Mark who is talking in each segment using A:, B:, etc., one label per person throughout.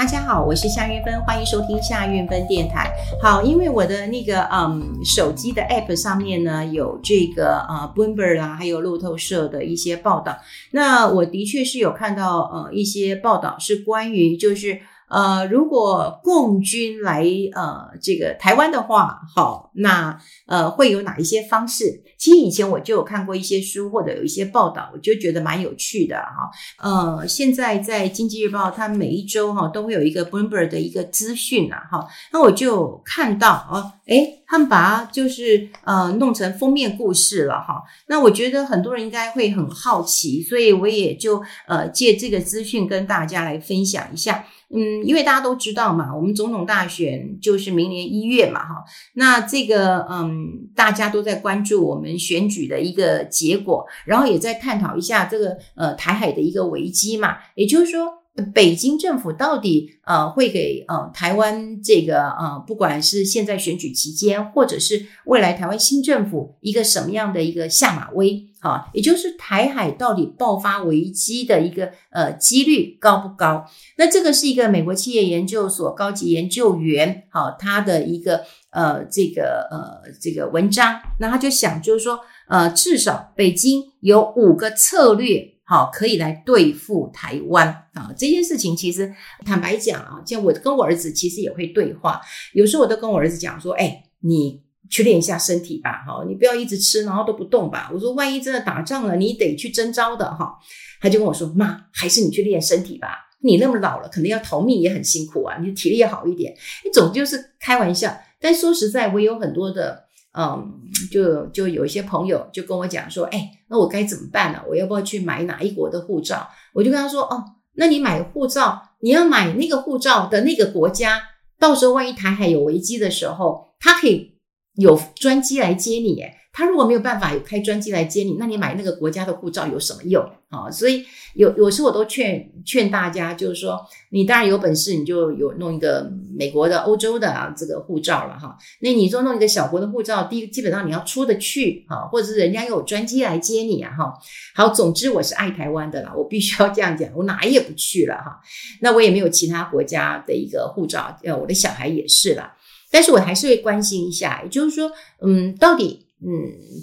A: 大家好，我是夏运芬，欢迎收听夏运芬电台。好，因为我的那个嗯手机的 App 上面呢有这个呃 Bloomberg 啦，还有路透社的一些报道。那我的确是有看到呃一些报道是关于就是。呃，如果共军来呃这个台湾的话，好，那呃会有哪一些方式？其实以前我就有看过一些书或者有一些报道，我就觉得蛮有趣的哈。呃，现在在经济日报，它每一周哈都会有一个 Bloomberg 的一个资讯呐哈，那我就看到哦，诶他们把它就是呃弄成封面故事了哈。那我觉得很多人应该会很好奇，所以我也就呃借这个资讯跟大家来分享一下。嗯，因为大家都知道嘛，我们总统大选就是明年一月嘛，哈，那这个嗯，大家都在关注我们选举的一个结果，然后也在探讨一下这个呃台海的一个危机嘛，也就是说。北京政府到底呃会给呃台湾这个呃不管是现在选举期间，或者是未来台湾新政府一个什么样的一个下马威啊？也就是台海到底爆发危机的一个呃几率高不高？那这个是一个美国企业研究所高级研究员好，他的一个呃这个呃这个文章，那他就想就是说呃至少北京有五个策略。好，可以来对付台湾啊！这件事情其实坦白讲啊，像我跟我儿子其实也会对话，有时候我都跟我儿子讲说：“哎，你去练一下身体吧，哈，你不要一直吃，然后都不动吧。”我说：“万一真的打仗了，你得去征召的哈。”他就跟我说：“妈，还是你去练身体吧，你那么老了，可能要逃命也很辛苦啊，你的体力也好一点。”你总就是开玩笑，但说实在，我有很多的。嗯，就就有一些朋友就跟我讲说，哎，那我该怎么办呢？我要不要去买哪一国的护照？我就跟他说，哦，那你买护照，你要买那个护照的那个国家，到时候万一台海有危机的时候，他可以有专机来接你。诶他如果没有办法有开专机来接你，那你买那个国家的护照有什么用啊？所以有有时我都劝劝大家，就是说，你当然有本事，你就有弄一个美国的、欧洲的啊这个护照了哈。那你说弄一个小国的护照，第一基本上你要出得去哈，或者是人家有专机来接你啊哈。好，总之我是爱台湾的啦，我必须要这样讲，我哪也不去了哈。那我也没有其他国家的一个护照，呃，我的小孩也是啦，但是我还是会关心一下，也就是说，嗯，到底。嗯，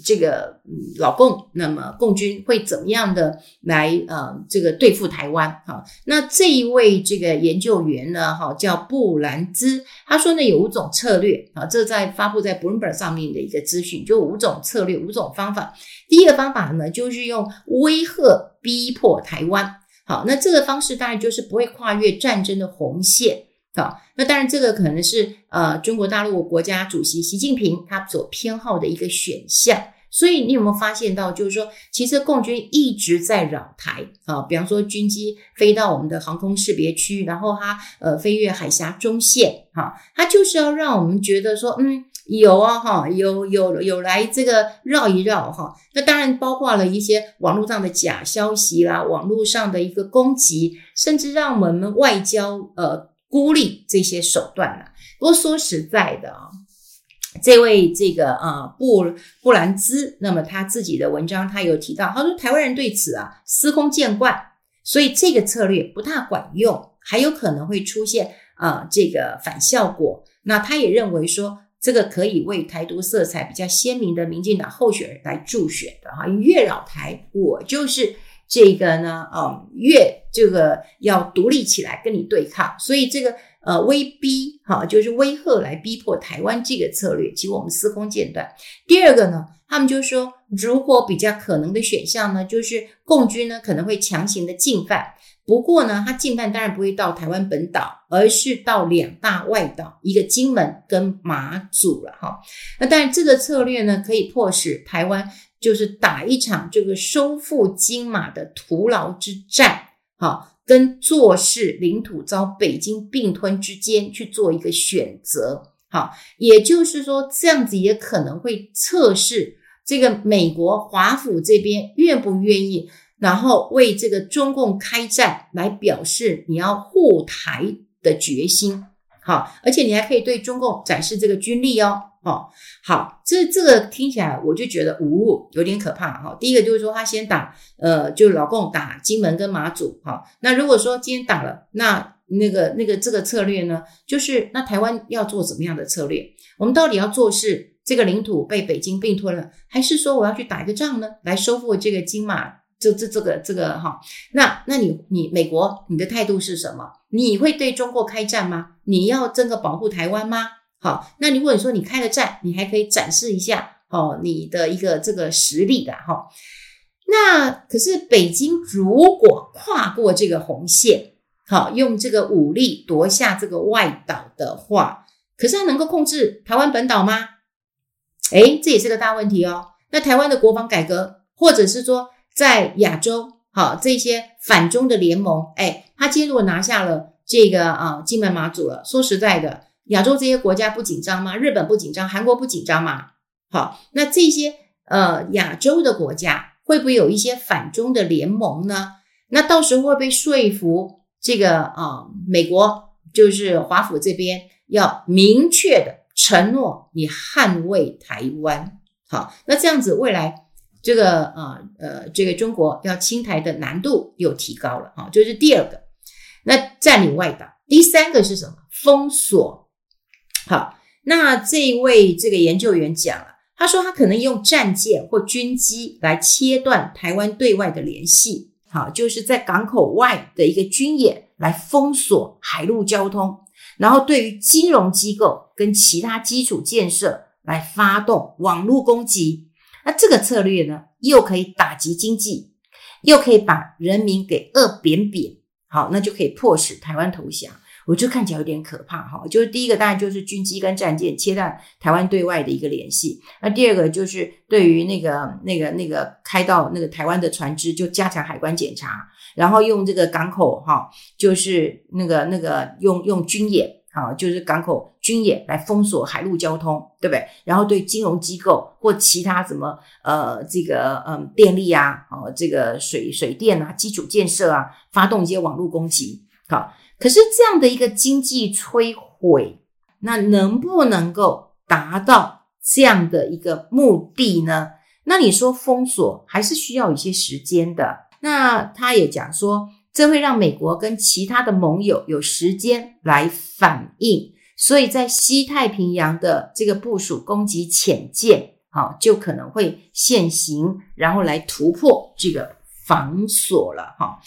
A: 这个嗯，老共，那么共军会怎么样的来呃，这个对付台湾？哈，那这一位这个研究员呢，哈，叫布兰兹，他说呢有五种策略啊，这在发布在 Bloomberg 上面的一个资讯，就五种策略，五种方法。第一个方法呢，就是用威吓逼迫台湾。好，那这个方式当然就是不会跨越战争的红线。好，那当然，这个可能是呃中国大陆国家主席习近平他所偏好的一个选项。所以你有没有发现到，就是说，其实共军一直在扰台啊，比方说军机飞到我们的航空识别区，然后它呃飞越海峡中线，哈，它就是要让我们觉得说，嗯，有啊，哈，有有有来这个绕一绕，哈。那当然包括了一些网络上的假消息啦，网络上的一个攻击，甚至让我们外交呃。孤立这些手段了。不过说实在的啊，这位这个啊布布兰兹，那么他自己的文章他有提到，他说台湾人对此啊司空见惯，所以这个策略不大管用，还有可能会出现啊这个反效果。那他也认为说，这个可以为台独色彩比较鲜明的民进党候选人来助选的哈，越扰台，我就是。这个呢，嗯，越这个要独立起来跟你对抗，所以这个呃威逼哈，就是威吓来逼迫台湾这个策略，其实我们司空见惯。第二个呢，他们就说，如果比较可能的选项呢，就是共军呢可能会强行的进犯，不过呢，他进犯当然不会到台湾本岛，而是到两大外岛，一个金门跟马祖了哈。那当然这个策略呢，可以迫使台湾。就是打一场这个收复金马的徒劳之战，好，跟坐视领土遭北京并吞之间去做一个选择，好，也就是说，这样子也可能会测试这个美国华府这边愿不愿意，然后为这个中共开战来表示你要护台的决心，好，而且你还可以对中共展示这个军力哦。哦，好，这这个听起来我就觉得，呜，有点可怕哈。第一个就是说，他先打，呃，就老共打金门跟马祖，哈。那如果说今天打了，那那个那个这个策略呢，就是那台湾要做怎么样的策略？我们到底要做是这个领土被北京并吞了，还是说我要去打一个仗呢，来收复这个金马？这这这个这个哈？那那你你美国你的态度是什么？你会对中国开战吗？你要真的保护台湾吗？好，那如果你说你开了战，你还可以展示一下哦，你的一个这个实力的哈。那可是北京如果跨过这个红线，好，用这个武力夺下这个外岛的话，可是他能够控制台湾本岛吗？诶，这也是个大问题哦。那台湾的国防改革，或者是说在亚洲，好，这些反中的联盟，诶，他今天如果拿下了这个啊金门马祖了，说实在的，亚洲这些国家不紧张吗？日本不紧张，韩国不紧张吗？好，那这些呃亚洲的国家。会不会有一些反中的联盟呢？那到时候会被说服这个啊，美国就是华府这边要明确的承诺你捍卫台湾。好，那这样子未来这个啊呃这个中国要清台的难度又提高了啊，就是第二个。那占领外岛，第三个是什么？封锁。好，那这一位这个研究员讲了。他说，他可能用战舰或军机来切断台湾对外的联系，好，就是在港口外的一个军演来封锁海陆交通，然后对于金融机构跟其他基础建设来发动网络攻击。那这个策略呢，又可以打击经济，又可以把人民给饿扁扁，好，那就可以迫使台湾投降。我就看起来有点可怕哈，就是第一个当然就是军机跟战舰切断台湾对外的一个联系，那第二个就是对于那个那个那个开到那个台湾的船只就加强海关检查，然后用这个港口哈，就是那个那个用用军演啊，就是港口军演来封锁海陆交通，对不对？然后对金融机构或其他什么呃这个嗯电力啊，哦这个水水电啊基础建设啊，发动一些网络攻击，好。可是这样的一个经济摧毁，那能不能够达到这样的一个目的呢？那你说封锁还是需要一些时间的。那他也讲说，这会让美国跟其他的盟友有时间来反应，所以在西太平洋的这个部署攻击潜舰，好，就可能会现形，然后来突破这个防锁了，哈。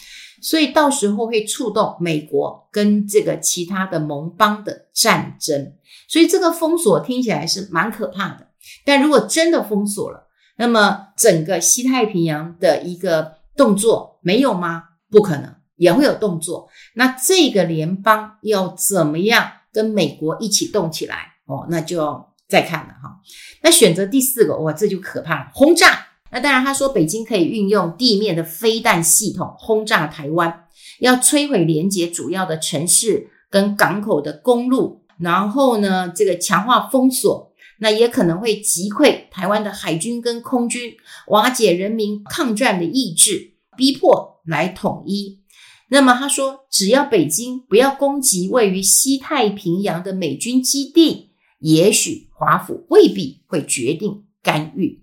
A: 所以到时候会触动美国跟这个其他的盟邦的战争，所以这个封锁听起来是蛮可怕的。但如果真的封锁了，那么整个西太平洋的一个动作没有吗？不可能，也会有动作。那这个联邦要怎么样跟美国一起动起来？哦，那就要再看了哈。那选择第四个，哇，这就可怕了，轰炸。那当然，他说北京可以运用地面的飞弹系统轰炸台湾，要摧毁连接主要的城市跟港口的公路，然后呢，这个强化封锁，那也可能会击溃台湾的海军跟空军，瓦解人民抗战的意志，逼迫来统一。那么他说，只要北京不要攻击位于西太平洋的美军基地，也许华府未必会决定干预。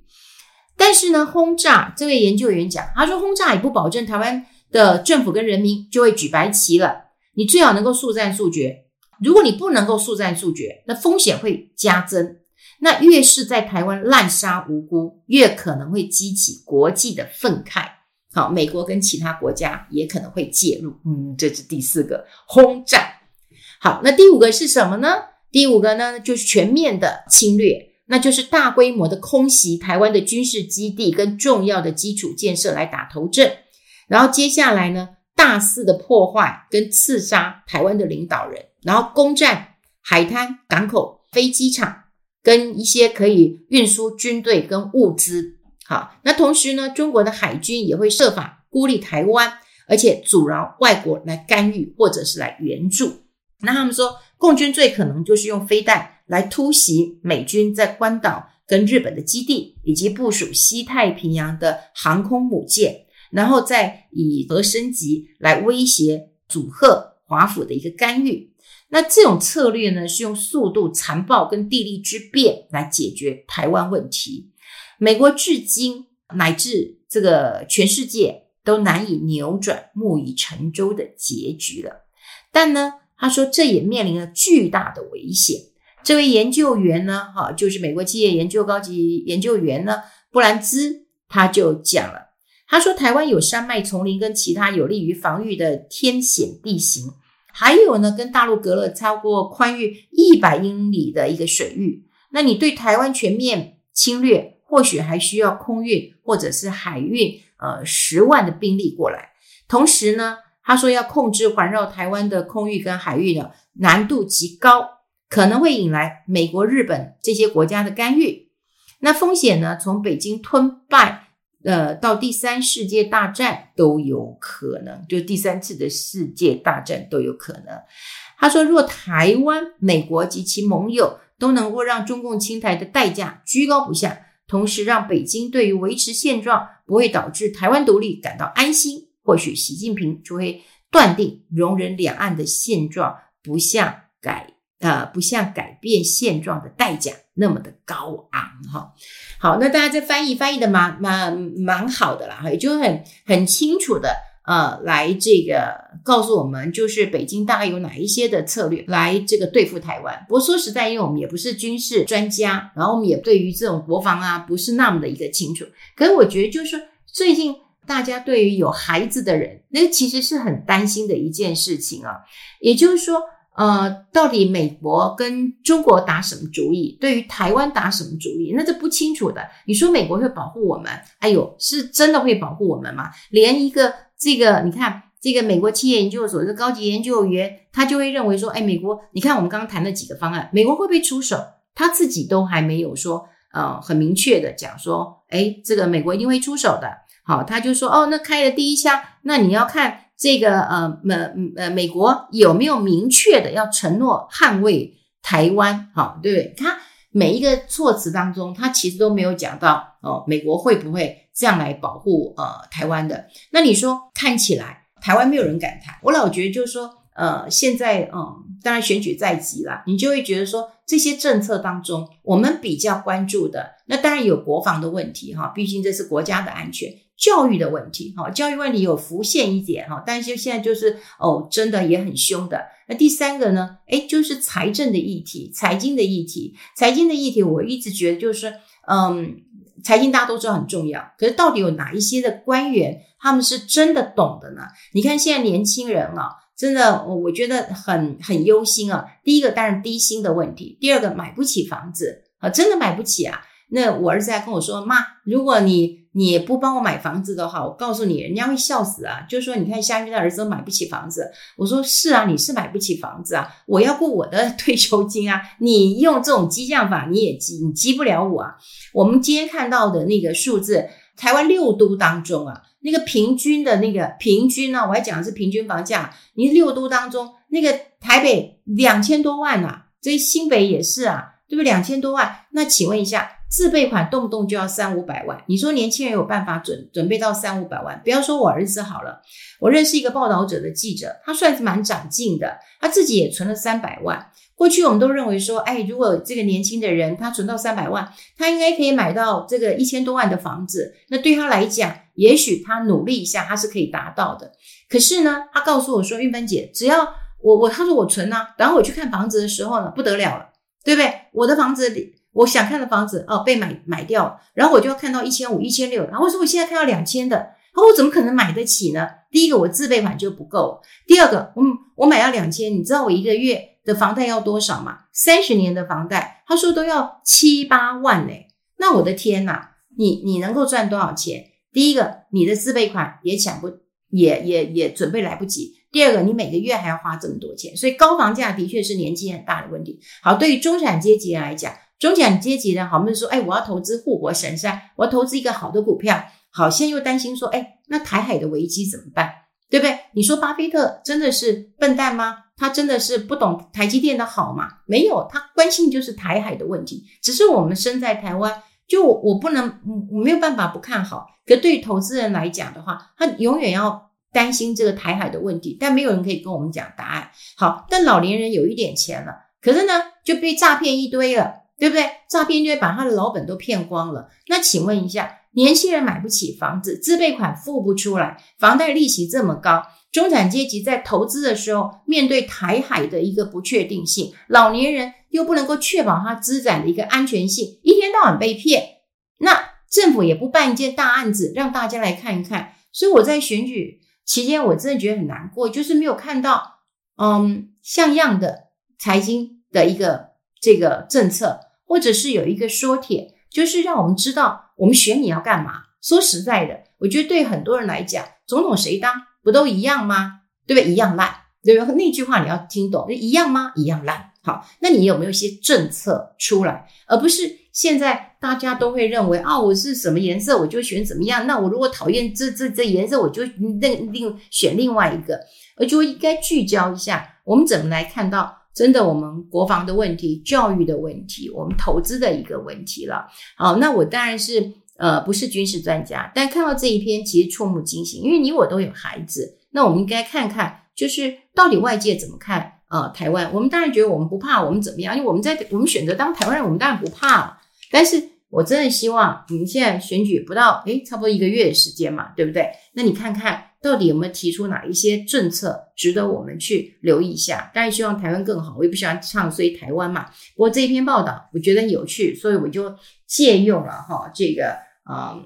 A: 但是呢，轰炸这位研究员讲，他说轰炸也不保证台湾的政府跟人民就会举白旗了。你最好能够速战速决。如果你不能够速战速决，那风险会加增。那越是在台湾滥杀无辜，越可能会激起国际的愤慨。好，美国跟其他国家也可能会介入。嗯，这是第四个轰炸。好，那第五个是什么呢？第五个呢，就是全面的侵略。那就是大规模的空袭台湾的军事基地跟重要的基础建设来打头阵，然后接下来呢，大肆的破坏跟刺杀台湾的领导人，然后攻占海滩、港口、飞机场跟一些可以运输军队跟物资。好，那同时呢，中国的海军也会设法孤立台湾，而且阻挠外国来干预或者是来援助。那他们说，共军最可能就是用飞弹。来突袭美军在关岛跟日本的基地，以及部署西太平洋的航空母舰，然后再以核升级来威胁阻吓华府的一个干预。那这种策略呢，是用速度、残暴跟地利之便来解决台湾问题。美国至今乃至这个全世界都难以扭转木已成舟的结局了。但呢，他说这也面临了巨大的危险。这位研究员呢，哈，就是美国企业研究高级研究员呢，布兰兹，他就讲了，他说台湾有山脉、丛林跟其他有利于防御的天险地形，还有呢，跟大陆隔了超过宽裕一百英里的一个水域。那你对台湾全面侵略，或许还需要空运或者是海运，呃，十万的兵力过来。同时呢，他说要控制环绕台湾的空域跟海域的难度极高。可能会引来美国、日本这些国家的干预，那风险呢？从北京吞败，呃，到第三世界大战都有可能，就第三次的世界大战都有可能。他说，若台湾、美国及其盟友都能够让中共侵台的代价居高不下，同时让北京对于维持现状不会导致台湾独立感到安心，或许习近平就会断定容忍两岸的现状不向改。呃，不像改变现状的代价那么的高昂哈。好，那大家这翻译翻译的蛮蛮蛮好的啦，哈也就很很清楚的呃，来这个告诉我们，就是北京大概有哪一些的策略来这个对付台湾。不过说实在，因为我们也不是军事专家，然后我们也对于这种国防啊不是那么的一个清楚。可是我觉得，就是最近大家对于有孩子的人，那其实是很担心的一件事情啊，也就是说。呃，到底美国跟中国打什么主意？对于台湾打什么主意？那这不清楚的。你说美国会保护我们？哎呦，是真的会保护我们吗？连一个这个，你看这个美国企业研究所的高级研究员，他就会认为说，哎，美国，你看我们刚刚谈了几个方案，美国会不会出手？他自己都还没有说，呃，很明确的讲说，哎，这个美国一定会出手的。好，他就说，哦，那开了第一枪，那你要看。这个呃美呃美国有没有明确的要承诺捍卫台湾？好，对不对？他每一个措辞当中，他其实都没有讲到哦，美国会不会这样来保护呃台湾的？那你说看起来台湾没有人敢谈，我老觉得就是说呃现在嗯，当然选举在即了，你就会觉得说这些政策当中，我们比较关注的，那当然有国防的问题哈，毕竟这是国家的安全。教育的问题，哈，教育问题有浮现一点，哈，但是现在就是哦，真的也很凶的。那第三个呢？诶，就是财政的议题，财经的议题，财经的议题，我一直觉得就是，嗯，财经大家都知道很重要，可是到底有哪一些的官员他们是真的懂的呢？你看现在年轻人啊，真的，我我觉得很很忧心啊。第一个当然低薪的问题，第二个买不起房子啊，真的买不起啊。那我儿子还跟我说：“妈，如果你你不帮我买房子的话，我告诉你，人家会笑死啊！就是说，你看夏韵的儿子都买不起房子。我说是啊，你是买不起房子啊，我要过我的 退休金啊。你用这种激将法，你也激你激不了我啊。我们今天看到的那个数字，台湾六都当中啊，那个平均的那个平均呢，我还讲的是平均房价，你六都当中那个台北两千多万啊，这新北也是啊，对不对？两千多万，那请问一下。”自备款动不动就要三五百万，你说年轻人有办法准准备到三五百万？不要说我儿子好了，我认识一个报道者的记者，他算是蛮长进的，他自己也存了三百万。过去我们都认为说，哎，如果这个年轻的人他存到三百万，他应该可以买到这个一千多万的房子，那对他来讲，也许他努力一下，他是可以达到的。可是呢，他告诉我说，韵芬姐，只要我我他说我存啊，等我去看房子的时候呢，不得了了，对不对？我的房子里。我想看的房子哦，被买买掉，然后我就要看到一千五、一千六，然后我说我现在看到两千的，然后我怎么可能买得起呢？第一个，我自备款就不够；第二个，嗯，我买要两千，你知道我一个月的房贷要多少吗？三十年的房贷，他说都要七八万呢。那我的天哪，你你能够赚多少钱？第一个，你的自备款也抢不，也也也准备来不及；第二个，你每个月还要花这么多钱，所以高房价的确是年纪很大的问题。好，对于中产阶级来讲。中产阶级的好，我们说，哎，我要投资护国神山，我要投资一个好的股票。好，现在又担心说，哎，那台海的危机怎么办？对不对？你说巴菲特真的是笨蛋吗？他真的是不懂台积电的好吗？没有，他关心就是台海的问题。只是我们身在台湾，就我，我不能，我没有办法不看好。可对于投资人来讲的话，他永远要担心这个台海的问题，但没有人可以跟我们讲答案。好，但老年人有一点钱了，可是呢，就被诈骗一堆了。对不对？诈骗就会把他的老本都骗光了。那请问一下，年轻人买不起房子，自备款付不出来，房贷利息这么高，中产阶级在投资的时候，面对台海的一个不确定性，老年人又不能够确保他资产的一个安全性，一天到晚被骗，那政府也不办一件大案子让大家来看一看。所以我在选举期间，我真的觉得很难过，就是没有看到嗯像样的财经的一个这个政策，或者是有一个说帖，就是让我们知道我们选你要干嘛。说实在的，我觉得对很多人来讲，总统谁当？不都一样吗？对不对？一样烂，对不对？那句话你要听懂，一样吗？一样烂。好，那你有没有一些政策出来，而不是现在大家都会认为啊，我是什么颜色我就选怎么样。那我如果讨厌这这这颜色，我就另另选另外一个。而就应该聚焦一下，我们怎么来看到真的我们国防的问题、教育的问题、我们投资的一个问题了。好，那我当然是。呃，不是军事专家，但看到这一篇其实触目惊心，因为你我都有孩子，那我们应该看看，就是到底外界怎么看呃台湾？我们当然觉得我们不怕，我们怎么样？因为我们在我们选择当台湾人，我们当然不怕。但是我真的希望你们现在选举不到，诶，差不多一个月的时间嘛，对不对？那你看看到底有没有提出哪一些政策值得我们去留意一下？当然希望台湾更好，我也不喜欢唱衰台湾嘛。不过这一篇报道我觉得有趣，所以我就借用了哈这个。嗯，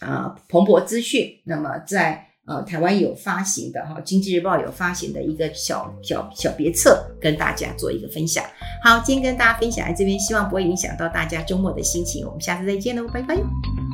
A: 呃，彭博资讯，那么在呃台湾有发行的哈，《经济日报》有发行的一个小小小别册，跟大家做一个分享。好，今天跟大家分享在这边，希望不会影响到大家周末的心情。我们下次再见喽，拜拜。